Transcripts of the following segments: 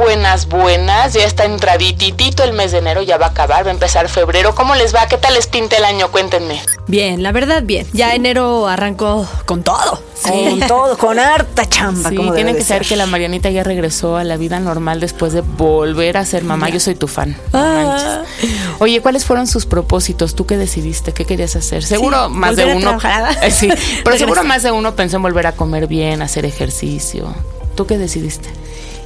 Buenas, buenas. Ya está entradititito el mes de enero, ya va a acabar, va a empezar febrero. ¿Cómo les va? ¿Qué tal les pinta el año? Cuéntenme. Bien, la verdad, bien. Ya enero arrancó con todo. Con todo, con harta chamba. Sí, como tiene que saber que la Marianita ya regresó a la vida normal después de volver a ser mamá. Yo soy tu fan. Ah. Oye, ¿cuáles fueron sus propósitos? ¿Tú qué decidiste? ¿Qué querías hacer? Seguro Sí, más de uno. Eh, sí, pero seguro más de uno pensó en volver a comer bien, hacer ejercicio. ¿Tú qué decidiste?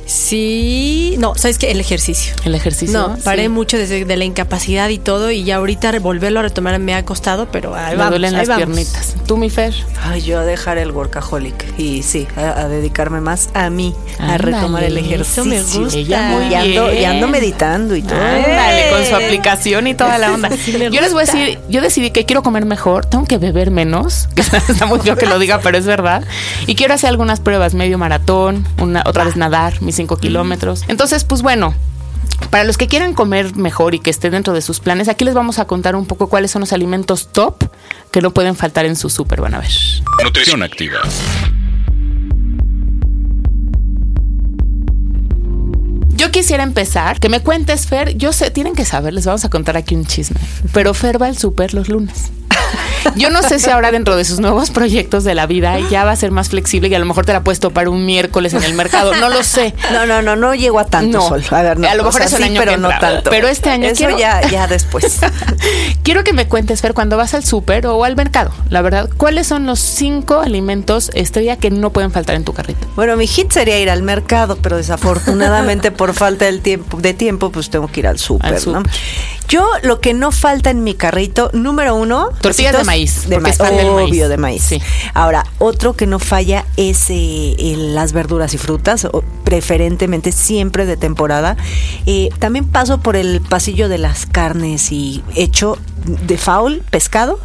Sí, no, ¿sabes qué? El ejercicio. ¿El ejercicio? No, paré Sí. mucho desde de la incapacidad y todo y ya ahorita volverlo a retomar me ha costado, pero ahí Me vamos, duelen ahí las vamos. piernitas. ¿Tú, mi Fer? Ay, yo a dejar el workaholic y sí, a, a dedicarme más a mí, a retomar el eso ejercicio. me gusta. Ella muy y, ando, y bien. ando meditando y todo. Ándale, con su aplicación y toda la onda. Sí yo les voy a decir, yo decidí que quiero comer mejor, tengo que beber menos, que está muy feo que lo diga, pero es verdad. Y quiero hacer algunas pruebas, medio maratón, una, otra vez nadar, mis cinco kilómetros. Entonces, pues bueno. Para los que quieran comer mejor y que esté dentro de sus planes, aquí les vamos a contar un poco cuáles son los alimentos top que no pueden faltar en su súper. Van a ver. Nutrición activa. Yo quisiera empezar, que me cuentes, Fer. Yo sé, tienen que saber, les vamos a contar aquí un chisme. Pero Fer va al súper los lunes. Yo no sé si ahora dentro de sus nuevos proyectos de la vida ya va a ser más flexible y a lo mejor te la puedes topar un miércoles en el mercado. No lo sé. No, no, no, no llego a tanto No. sol. A ver, no. A lo o mejor sea, es el sí, año pero que no entra. tanto. Pero este año Eso quiero- ya, ya después. Quiero que me cuentes, Fer, cuando vas al súper o al mercado, la verdad, ¿cuáles son los cinco alimentos estrella que no pueden faltar en tu carrito? Bueno, mi hit sería ir al mercado, pero desafortunadamente por falta del tiempo, de tiempo, pues tengo que ir Al súper. ¿no? Yo lo que no falta en mi carrito, número uno, Tortillas de maíz, de porque es maíz, fan del maíz. obvio de maíz. Sí. Ahora, otro que no falla es eh, las verduras y frutas, o preferentemente siempre de temporada. Eh, también paso por el pasillo de las carnes y hecho de faul, pescado.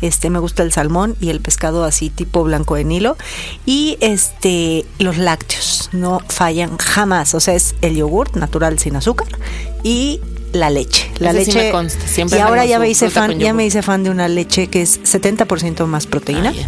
Este, me gusta el salmón y el pescado así tipo blanco de Nilo. Y este, los lácteos no fallan jamás. O sea, es el yogur natural sin azúcar y la leche. La Ese sí leche. me consta, siempre y ahora ya me hice fan, ya me hice fan de una leche que es 70% más proteína, sé.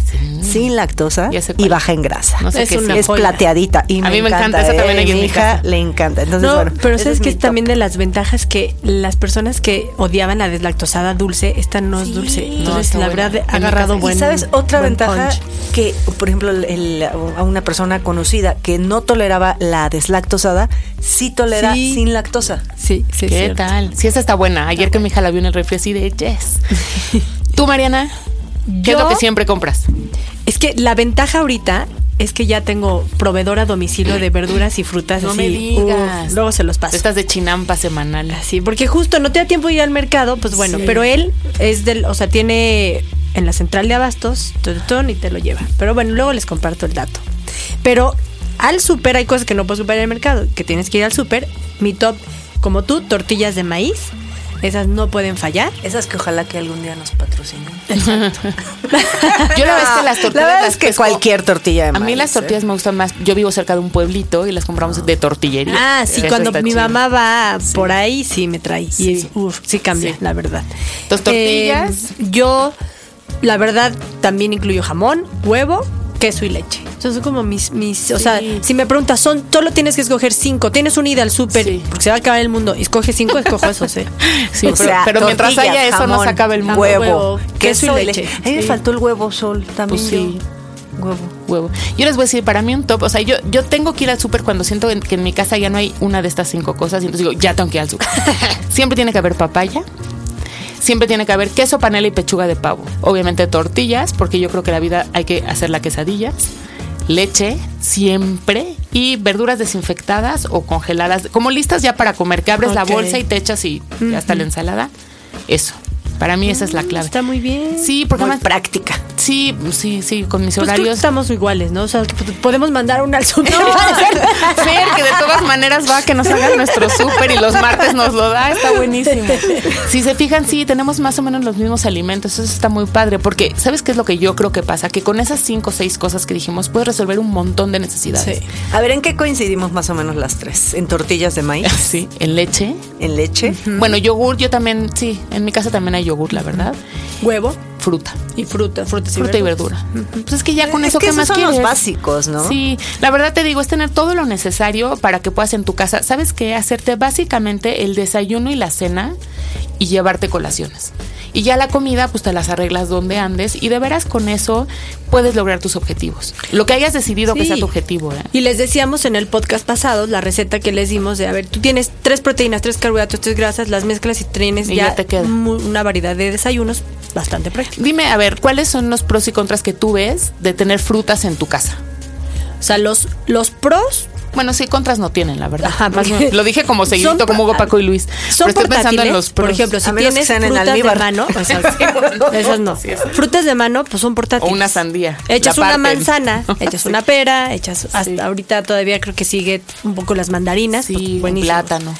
Sin lactosa y baja en grasa. No sé Es qué una sí. es plateadita y A mí me encanta, esa ¿eh? también hay en mi mi hija casa. le encanta. Entonces, No, bueno, pero sabes es que es también de las ventajas que las personas que odiaban la deslactosada dulce, esta no es dulce. Entonces, la buena. verdad, ha agarrado casa- buen y sabes otra ventaja punch. que, por ejemplo, el- el- a una persona conocida que no toleraba la deslactosada, sí tolera Sí. sin lactosa. Sí, sí, ¿Qué tal? Sí, esta está buena. Ayer que mi hija la vio en el refri así de yes. ¿Tú, Mariana? ¿Qué es lo que siempre compras? Es que la ventaja ahorita es que ya tengo proveedor a domicilio de verduras y frutas. No así, me digas. uf, luego se los paso. Estas de chinampa semanal. Sí, porque justo no te da tiempo de ir al mercado, pues bueno, Sí. pero él es del, o sea, tiene en la central de abastos, y te lo lleva. Pero bueno, luego les comparto el dato. Pero al súper hay cosas que no puedes comprar en el mercado, que tienes que ir al súper. Mi top, como tú, tortillas de maíz, esas no pueden fallar. Esas que ojalá que algún día nos patrocinen. Yo la es que las tortillas La verdad las es que pesco- cualquier tortilla de A mí las ¿eh? tortillas me gustan más. Yo vivo cerca de un pueblito y las compramos de tortillería. Ah, sí, Eso cuando mi chido. mamá va por ahí, sí me trae. Sí. Y es, uf, sí cambia, Sí. la verdad. Tortillas. Eh, yo, la verdad, también incluyo jamón, huevo, queso y leche. Son como mis, mis, o sea, si me preguntas, son, solo tienes que escoger cinco. Tienes una ida al súper, Sí. porque se va a acabar el mundo. Escoge cinco, escojo esos, ¿eh? Sí, O pero, sea, pero mientras haya eso no se acaba el mundo. Huevo, queso queso y leche. leche. A mí me faltó el huevo sol también. Pues sí. yo. Huevo. huevo. Yo les voy a decir, para mí un top, o sea, yo, yo tengo que ir al súper cuando siento en- que en mi casa ya no hay una de estas cinco cosas, y entonces digo, ya tengo que ir al súper. Siempre tiene que haber papaya. Siempre tiene que haber queso, panela y pechuga de pavo. Obviamente tortillas, porque yo creo que la vida hay que hacer la quesadillas. Leche, siempre. Y verduras desinfectadas o congeladas, como listas ya para comer, que abres la bolsa y te echas y ya está la ensalada. Eso. Para mí esa es la clave. Está muy bien. Sí, porque además práctica. Sí, sí, sí, con mis Pues horarios. estamos iguales, ¿no? O sea, podemos mandar una al súper. Fer, que de todas maneras va a que nos hagan nuestro súper y los martes nos lo da, está buenísimo. Si se fijan, sí, tenemos más o menos los mismos alimentos, eso está muy padre, porque ¿sabes qué es lo que yo creo que pasa? Que con esas cinco o seis cosas que dijimos puedes resolver un montón de necesidades. Sí. A ver, ¿en qué coincidimos más o menos las tres? ¿En tortillas de maíz? Sí, en leche. ¿En leche? Bueno, yogur, yo también, sí, en mi casa también hay yogur, la verdad. Huevo Fruta. y fruta. Frutas y Fruta y verdura. Pues es que ya con Es eso, que ¿qué más son quieres? los básicos, ¿no? Sí, la verdad te digo, es tener todo lo necesario para que puedas en tu casa, ¿sabes qué? Hacerte básicamente el desayuno y la cena y llevarte colaciones. Y ya la comida, pues te las arreglas donde andes y de veras con eso puedes lograr tus objetivos. Lo que hayas decidido que sea tu objetivo. ¿eh? Y les decíamos en el podcast pasado la receta que les dimos de, a ver, tú tienes tres proteínas, tres carbohidratos, tres grasas, las mezclas y tienes Y ya, ya te queda. mu- una variedad de desayunos bastante prácticos. Dime, a ver, ¿cuáles son los pros y contras que tú ves de tener frutas en tu casa? O sea, los, los pros Bueno, sí, contras no tienen, la verdad. Ajá, lo dije como seguidito, como Hugo por- Paco y Luis. son pero estoy pensando en portátiles. los Por ejemplo, si tienes en frutas de mano, o sea, bueno, esas no. sí. Frutas de mano, pues son portátiles. O una sandía. Echas una manzana, echas una pera, echas hasta Sí. ahorita todavía creo que sigue un poco las mandarinas, Sí, pues, un buenísimo. plátano.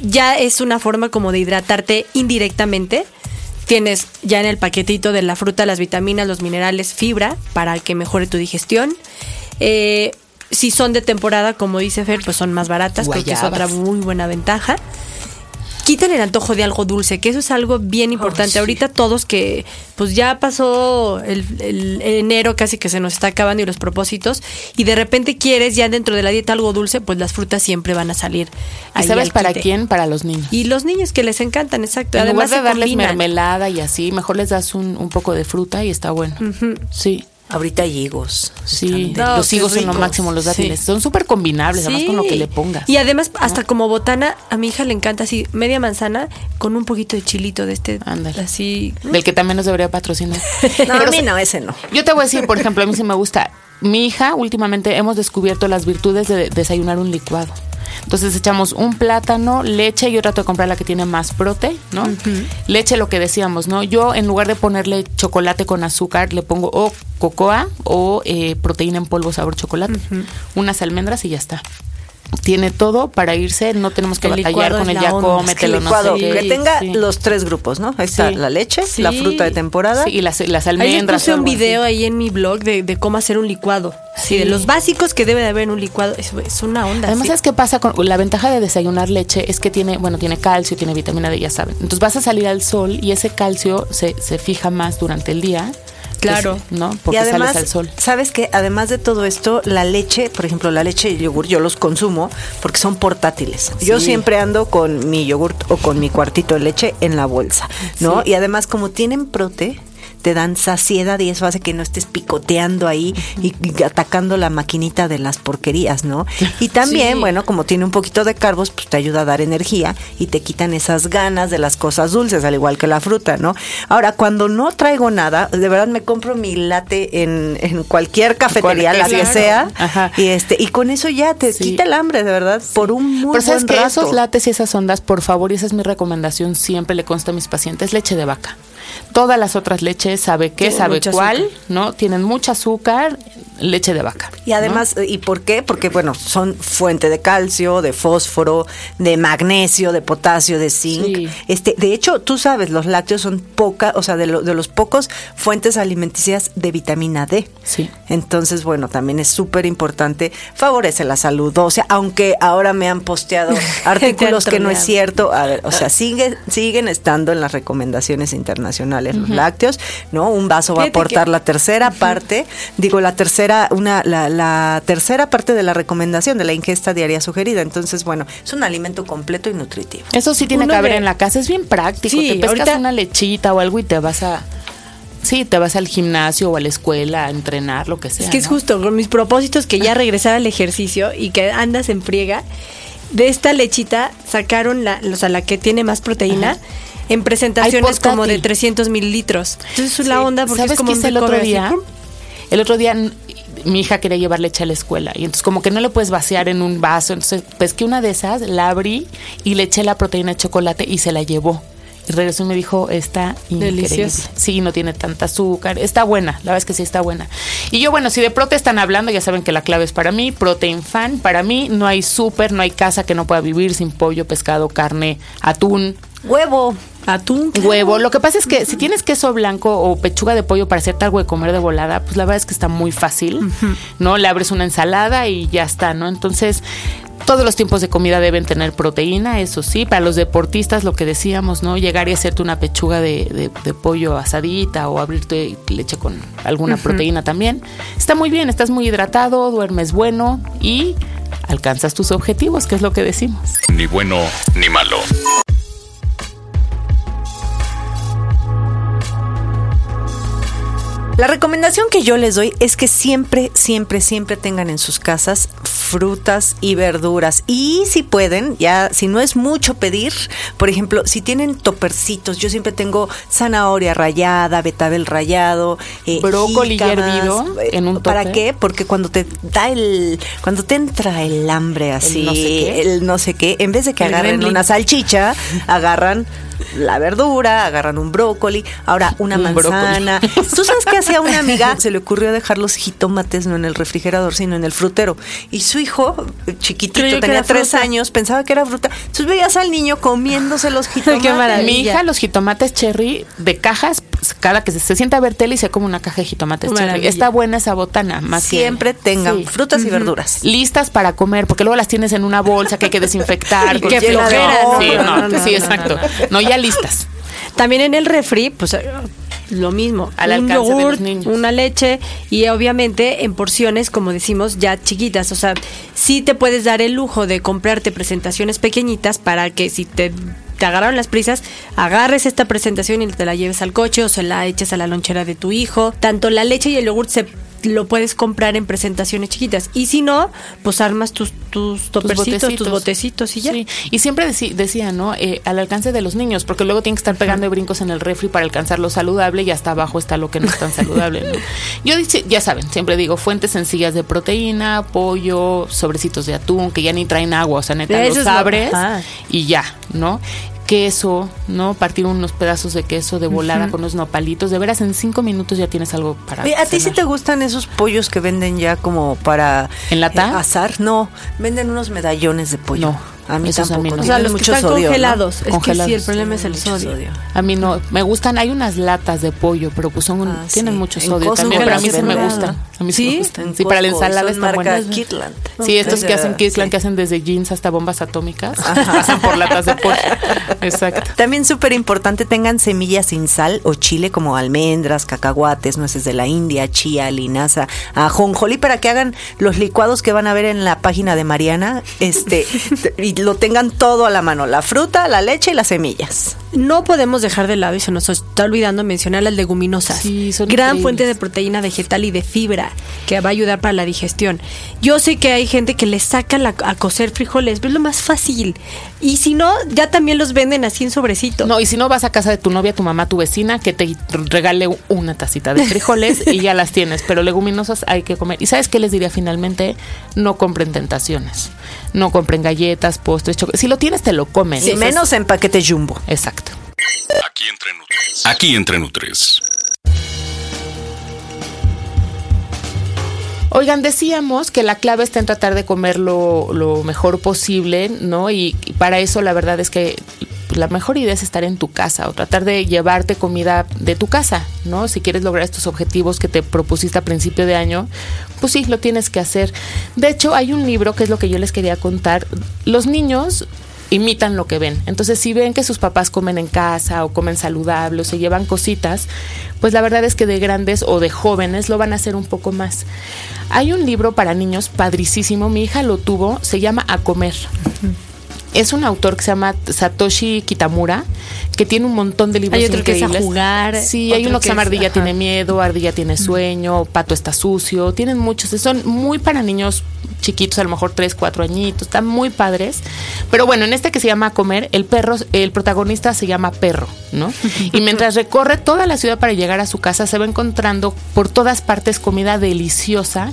ya es una forma como de hidratarte indirectamente. Tienes ya en el paquetito de la fruta las vitaminas, los minerales, fibra para que mejore tu digestión. Eh, si son de temporada, como dice Fer, pues son más baratas, creo que es otra Guayabas. muy buena ventaja. Quitan el antojo de algo dulce, que eso es algo bien importante. sí. Ahorita todos que, pues ya pasó el, el enero casi que se nos está acabando y los propósitos, y de repente quieres ya dentro de la dieta algo dulce, pues las frutas siempre van a salir. ¿Y ahí sabes para quite. quién? Para los niños. Y los niños que les encantan, exacto. En Además lugar de darles combinan. mermelada y así, mejor les das un, un poco de fruta y está bueno. Sí, Ahorita hay higos. sí. No, los higos son lo máximo, los dátiles. Sí. Son súper combinables, además con lo que le pongas. Y además, hasta como botana, a mi hija le encanta así, media manzana con un poquito de chilito de este, Ándale. así. Del que también nos debería patrocinar. No, a mí no, ese no. Yo te voy a decir, por ejemplo, a mí sí me gusta. Mi hija, últimamente hemos descubierto las virtudes de desayunar un licuado. Entonces echamos un plátano, leche, yo trato de comprar la que tiene más prote, ¿no? Leche, lo que decíamos, ¿no? Yo en lugar de ponerle chocolate con azúcar, le pongo o cocoa o eh, proteína en polvo sabor chocolate. Unas almendras y ya está. Tiene todo para irse, no tenemos que El batallar con el ya cómetelo, no sé qué. que tenga Sí. los tres grupos, ¿no? Ahí está Sí. la leche, la fruta de temporada. Sí, y las, las Ahí almendras. puse o un así. video ahí en mi blog de, de cómo hacer un licuado. Sí, de los básicos que debe de haber en un licuado. Es, es una onda. Además, sí. ¿sabes qué pasa? con La ventaja de desayunar leche es que tiene, bueno, tiene calcio, tiene vitamina D, ya saben. Entonces vas a salir al sol y ese calcio se, se fija más durante el día. Claro. que ¿No? Porque y además, sales al sol. ¿sabes qué? Además de todo esto, la leche, por ejemplo, la leche y el yogur, yo los consumo porque son portátiles. Yo siempre ando con mi yogurt o con mi cuartito de leche en la bolsa, ¿no? Y además, como tienen prote, te dan saciedad y eso hace que no estés picoteando ahí y, y atacando la maquinita de las porquerías, ¿no? Y también, Sí. bueno, como tiene un poquito de carbos, pues te ayuda a dar energía y te quitan esas ganas de las cosas dulces, al igual que la fruta, ¿no? Ahora, cuando no traigo nada, de verdad me compro mi latte en, en cualquier cafetería, la que sea, Ajá. y este y con eso ya te Sí. quita el hambre, de verdad, por un muy Pero sabes buen que rato. esos lates y esas ondas, por favor, y esa es mi recomendación, siempre le consta a mis pacientes, leche de vaca. Todas las otras leches, sabe qué, Tienen sabe mucho cuál, azúcar. ¿no? Tienen mucha azúcar, leche de vaca. Y además, ¿y por qué? Porque, bueno, son fuente de calcio, de fósforo, de magnesio, de potasio, de zinc. Sí. Este, de hecho, tú sabes, los lácteos son poca, o sea, de, lo- de los pocos fuentes alimenticias de vitamina D. Sí. Entonces, bueno, también es súper importante, favorece la salud. O sea, aunque ahora me han posteado artículos que no es cierto, a ver, o sea, sigue, siguen estando en las recomendaciones internacionales los lácteos, ¿no? Un vaso va a que- aportar la tercera parte, digo, la tercera, una, la, la tercera parte de la recomendación de la ingesta diaria sugerida. Entonces, bueno, es un alimento completo y nutritivo. Eso sí tiene Uno que haber de- en la casa, es bien práctico. Sí, te pescas ahorita- una lechita o algo y te vas a... Sí, te vas al gimnasio o a la escuela a entrenar, lo que sea. Es que es justo con mis propósitos que ya regresar al ejercicio y que andas en friega. De esta lechita sacaron la, o sea, la que tiene más proteína en presentaciones como de portátil. 300 mililitros. Entonces es la onda porque ¿Sabes es como un el otro así, día? El otro día mi hija quería llevar leche a la escuela y entonces como que no le puedes vaciar en un vaso, entonces pesqué una de esas, la abrí y le eché la proteína de chocolate y se la llevó. Y regresó y me dijo, está increíble. Deliciosa. Sí, no tiene tanta azúcar. Está buena, la verdad es que sí está buena. Y yo, bueno, si de prote están hablando, ya saben que la clave es para mí, protein fan. Para mí no hay súper, no hay casa que no pueda vivir sin pollo, pescado, carne, atún, Huevo. Atún. huevo. Lo que pasa es que si tienes queso blanco o pechuga de pollo para hacerte algo de comer de volada, pues la verdad es que está muy fácil, ¿no? Le abres una ensalada y ya está, ¿no? Entonces, todos los tiempos de comida deben tener proteína, eso sí. Para los deportistas, lo que decíamos, ¿no? Llegar y hacerte una pechuga de, de- de pollo asadita o abrirte leche con alguna proteína también. Está muy bien, estás muy hidratado, duermes bueno y alcanzas tus objetivos, que es lo que decimos. Ni bueno ni malo. La recomendación que yo les doy es que siempre, siempre, siempre tengan en sus casas frutas y verduras. Y si pueden, ya si no es mucho pedir, por ejemplo, si tienen topercitos, yo siempre tengo zanahoria rallada, betabel rallado, eh, Brócoli hervido eh, en un ¿Para qué? Porque cuando te da el, cuando te entra el hambre así, no sé qué. el no sé qué, en vez de que El agarren gremlin. una salchicha, agarran la verdura, agarran un brócoli, ahora una Un brócoli. manzana. ¿Tú sabes qué hacía una amiga? Se le ocurrió dejar los jitomates no en el refrigerador, sino en el frutero. Y su hijo, chiquitito, tenía tres fruta. años, pensaba que era fruta. Entonces veías al niño comiéndose los jitomates. maravilla. Mi hija, los jitomates cherry de cajas, pues, cada que se, se sienta a ver tele y se come una caja de jitomates cherry. Está buena esa botana, más que- Siempre tengan Sí. frutas y verduras. Listas para comer, porque luego las tienes en una bolsa que hay que desinfectar. Qué Sí, flojera, no, ¿no? sí, No, no, no, no, sí, no, exacto. no, No, ya listas. También en el refri, pues eh, lo mismo. Al un alcance de los yogurt, niños. una leche y obviamente en porciones, como decimos, ya chiquitas. O sea, sí te puedes dar el lujo de comprarte presentaciones pequeñitas para que si te, te agarraron las prisas, agarres esta presentación y te la lleves al coche o se la eches a la lonchera de tu hijo. Tanto la leche y el yogurt se lo puedes comprar en presentaciones chiquitas. Y si no, pues armas tus, tus topercitos, tus botecitos, y ya. Sí. Y siempre decía, ¿no? Eh, al alcance de los niños, porque luego tienen que estar pegando de brincos en el refri para alcanzar lo saludable y hasta abajo está lo que no es tan saludable. ¿no? Yo dice, ya saben, siempre digo, fuentes sencillas de proteína, pollo, sobrecitos de atún, que ya ni traen agua, o sea, neta, Eso los es lo- abres y ya, ¿no? Queso, ¿no? Partir unos pedazos de queso de volada con unos nopalitos. De veras, en cinco minutos ya tienes algo para. ¿A ti sí te gustan esos pollos que venden ya como para ¿En lata? eh? No, venden unos medallones de pollo. No, a mí esos a tampoco. mí no. O sea, los que están sodio, ¿no? congelados. Es que sí, el problema es el sodio. A mí no, me gustan, hay unas latas de pollo, pero pues son, Ah, tienen sí. mucho sodio Costco también, pero a mí sí me gustan. A mí sí, ¿Sí? me gustan. Sí, para la ensalada son están marca buenas. Kirtland. Sí, estos que hacen Kirkland, Sí. que hacen desde jeans hasta bombas atómicas, pasan por latas de pollo. Exacto. También súper importante, tengan semillas sin sal o chile como almendras, cacahuates, nueces de la India, chía, linaza, ajonjolí para que hagan los licuados que van a ver en la página de Mariana, este, y lo tengan todo a la mano, la fruta, la leche y las semillas. No podemos dejar de lado, y se nos está olvidando mencionar las leguminosas. Sí, son Gran increíbles. fuente de proteína vegetal y de fibra que va a ayudar para la digestión. Yo sé que hay gente que le saca la- a cocer frijoles, pero es lo más fácil. Y si no, ya también los venden así en sobrecito. No, y si no vas a casa de tu novia, tu mamá, tu vecina, que te regale una tacita de frijoles y ya las tienes. Pero leguminosas hay que comer. ¿Y sabes qué les diría finalmente? No compren tentaciones. No compren galletas, postres, chocolate. Si lo tienes, te lo comen. Sí, menos es- en paquete jumbo. Exacto. Aquí entre Nutres. Aquí entre Nutres. Oigan, decíamos que la clave está en tratar de comer lo, mejor posible, ¿no? Y, y para eso la verdad es que la mejor idea es estar en tu casa o tratar de llevarte comida de tu casa, ¿no? Si quieres lograr estos objetivos que te propusiste a principio de año, pues sí, lo tienes que hacer. De hecho, hay un libro que es lo que yo les quería contar. Los niños imitan lo que ven. Entonces, si ven que sus papás comen en casa o comen saludable o se llevan cositas, pues la verdad es que de grandes o de jóvenes lo van a hacer un poco más. Hay un libro para niños padricísimo, mi hija lo tuvo, se llama A Comer. Es un autor que se llama Satoshi Kitamura, que tiene un montón de libros Hay otro que es a jugar, Sí, hay uno que se que llama es- Ardilla ajá. tiene miedo, Ardilla tiene sueño, Pato está sucio. Tienen muchos. Son muy para niños chiquitos, a lo mejor 3, 4 añitos. Están muy padres. Pero bueno, en este que se llama Comer, el perro, el protagonista se llama Perro, ¿no? Y mientras recorre toda la ciudad para llegar a su casa, se va encontrando por todas partes comida deliciosa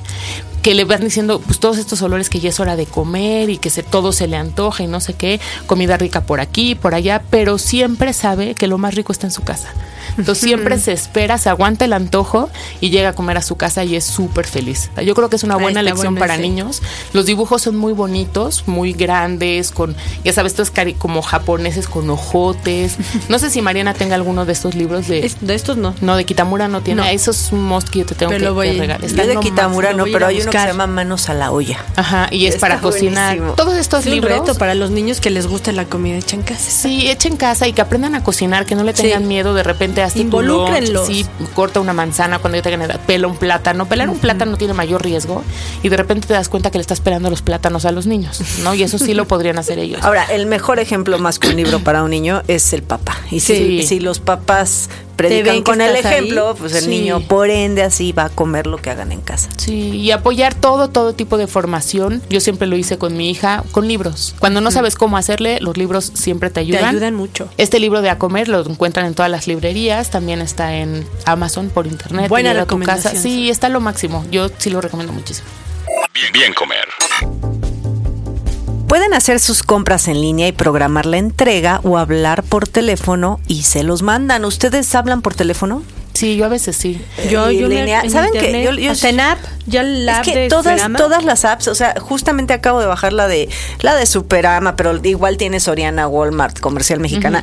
que le van diciendo pues todos estos olores que ya es hora de comer y que se todo se le antoja y no sé qué, comida rica por aquí, por allá, pero siempre sabe que lo más rico está en su casa. Entonces siempre se espera, se aguanta el antojo y llega a comer a su casa y es súper feliz. Yo creo que es una buena lección bueno para ese. niños. Los dibujos son muy bonitos, muy grandes, con, ya sabes, estos cari- como japoneses con ojotes. No sé si Mariana tenga alguno de estos libros de... Es- de estos no. no, de Kitamura no tiene. No. Eso es un must que yo te tengo Pero que, voy- que regalar. Yo de Kitamura no, pero hay uno que se llama Manos a la olla. Ajá, y es Está para cocinar. buenísimo. Todos estos Es un libros. reto para los niños que les gusta la comida hecha en casa. Sí, echen casa y que aprendan a cocinar, que no le tengan Sí. miedo de repente hasta Involúcrenlos. Sí, corta una manzana cuando ya tengan edad, pela un plátano. Pelar un plátano tiene mayor riesgo y de repente te das cuenta que le estás pelando los plátanos a los niños, ¿no? Y eso sí lo podrían hacer ellos. Ahora, el mejor ejemplo más que un libro para un niño es el papá. Y si, Sí. si los papás predican con el ahí, ejemplo, pues el sí. niño por ende así va a comer lo que hagan en casa. Sí, y apoyar todo, todo tipo de formación. Yo siempre lo hice con mi hija, con libros. Cuando no sabes cómo hacerle, los libros siempre te Te ayudan. ayudan mucho. Este libro de A Comer lo encuentran en todas las librerías, también está en Amazon por internet. Buena a tu casa. recomendación, Sí, está lo máximo. Yo sí lo recomiendo muchísimo. Bien, bien comer. Pueden hacer sus compras en línea y programar la entrega o hablar por teléfono y se los mandan. ¿Ustedes hablan por teléfono? Sí, yo a veces sí. Yo, Y yo me- línea- en ¿Saben qué? Yo- yo- hasta en app, ya la es que de todas, Superama. todas las apps, o sea, justamente acabo de bajar la de la de Superama, pero igual tiene Soriana, Walmart, Comercial Mexicana.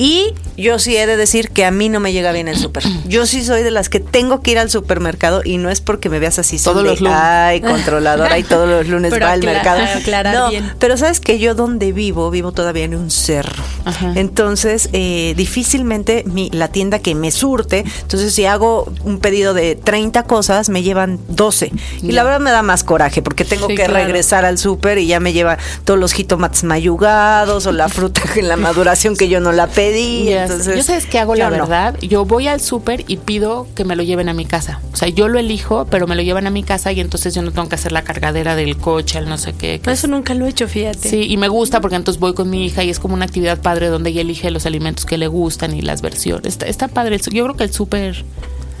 Y yo sí he de decir que a mí no me llega bien el super. Yo sí soy de las que tengo que ir al supermercado y no es porque me veas así Todos los lunes. Ay, controladora y todos los lunes Pero va al mercado. no, bien. pero sabes que yo donde vivo, vivo todavía en un cerro. Ajá. Entonces, eh, difícilmente mi, la tienda que me surte, entonces si hago un pedido de 30 cosas, me llevan 12. Y la verdad me da más coraje porque tengo Sí, que claro. regresar al súper y ya me lleva todos los jitomates mayugados o la fruta en la maduración que yo no la pedí. Yes. Entonces, yo sabes qué hago la no. verdad. Yo voy al súper y pido que me lo lleven a mi casa. O sea, yo lo elijo, pero me lo llevan a mi casa y entonces yo no tengo que hacer la cargadera del coche, el no sé qué. Eso nunca lo he hecho, fíjate. Sí, y me gusta porque entonces voy con mi hija y es como una actividad padre donde ella elige los alimentos que le gustan y las versiones. Está, está padre. Yo creo que el súper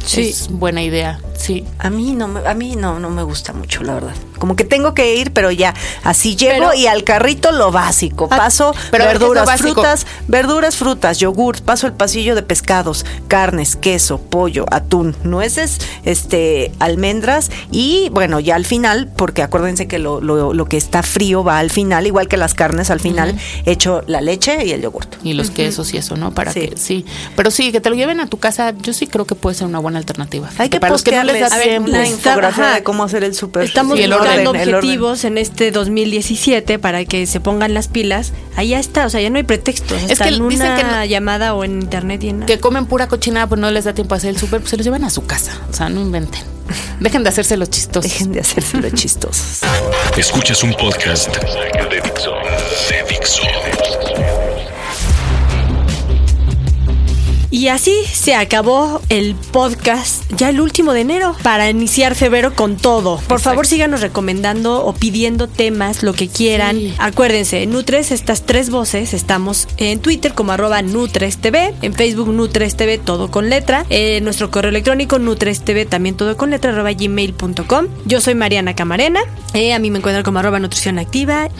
Sí. es buena idea. Sí. A mí no, me- a mí no, no me gusta mucho, la verdad. Como que tengo que ir, pero ya así llego Pero- y al carrito lo básico. Ah, Paso pero a ver, ¿qué es lo verduras, frutas, verduras, frutas, yogur. Paso el pasillo de pescados, carnes, queso, pollo, atún, nueces, este, almendras y bueno, ya al final, porque acuérdense que lo, lo, lo que está frío va al final, igual que las carnes al final, echo la leche y el yogur. Y los quesos y eso, ¿no? Para Sí. que sí. Pero sí, que te lo lleven a tu casa, yo sí creo que puede ser una buena alternativa. Hay que para los que no les da tiempo. la infografía ajá. de cómo hacer el súper. Estamos Sí, buscando orden, objetivos en este 2017 para que se pongan las pilas. Ahí ya está, o sea, ya no hay pretextos. Es Está que en dicen una que no- llamada o en internet y en que comen pura cochinada, pues no les da tiempo a hacer el súper, pues se los llevan a su casa. O sea, no inventen. Dejen de hacerse los chistosos. Dejen de hacerse los chistosos. Escuchas un podcast Y así se acabó el podcast, ya el último de enero, para iniciar febrero con todo. Por favor, síganos recomendando o pidiendo temas, lo que quieran. Sí. Acuérdense, Nutres, estas tres voces, estamos en Twitter como arroba NutresTV, en Facebook NutresTV, todo con letra, en nuestro correo electrónico NutresTV, también todo con letra, arroba gmail.com. Yo soy Mariana Camarena, eh, a mí me encuentran como arroba Nutrición Activa.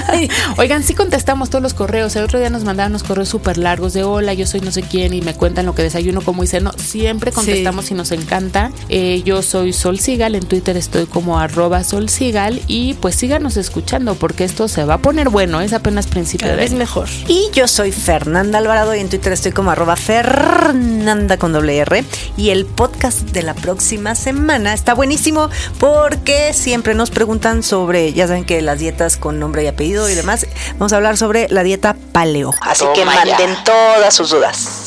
Oigan, sí contestamos todos los correos. El otro día nos mandaban unos correos súper largos de hola, yo soy no sé quién y me cuentan lo que desayuno, como hice. No, siempre contestamos y nos encanta. Eh, yo soy Sol Sigal, en Twitter estoy como arroba Sol Sigal y pues síganos escuchando porque esto se va a poner bueno, es apenas principio Cada de vez año. mejor. Y yo soy Fernanda Alvarado y en Twitter estoy como arroba Fernanda con doble R. Y el podcast de la próxima semana está buenísimo porque siempre nos preguntan sobre, ya saben que las dietas con nombre y apellido y demás. Vamos a hablar sobre la dieta paleo. Así que ya. manden todas sus dudas.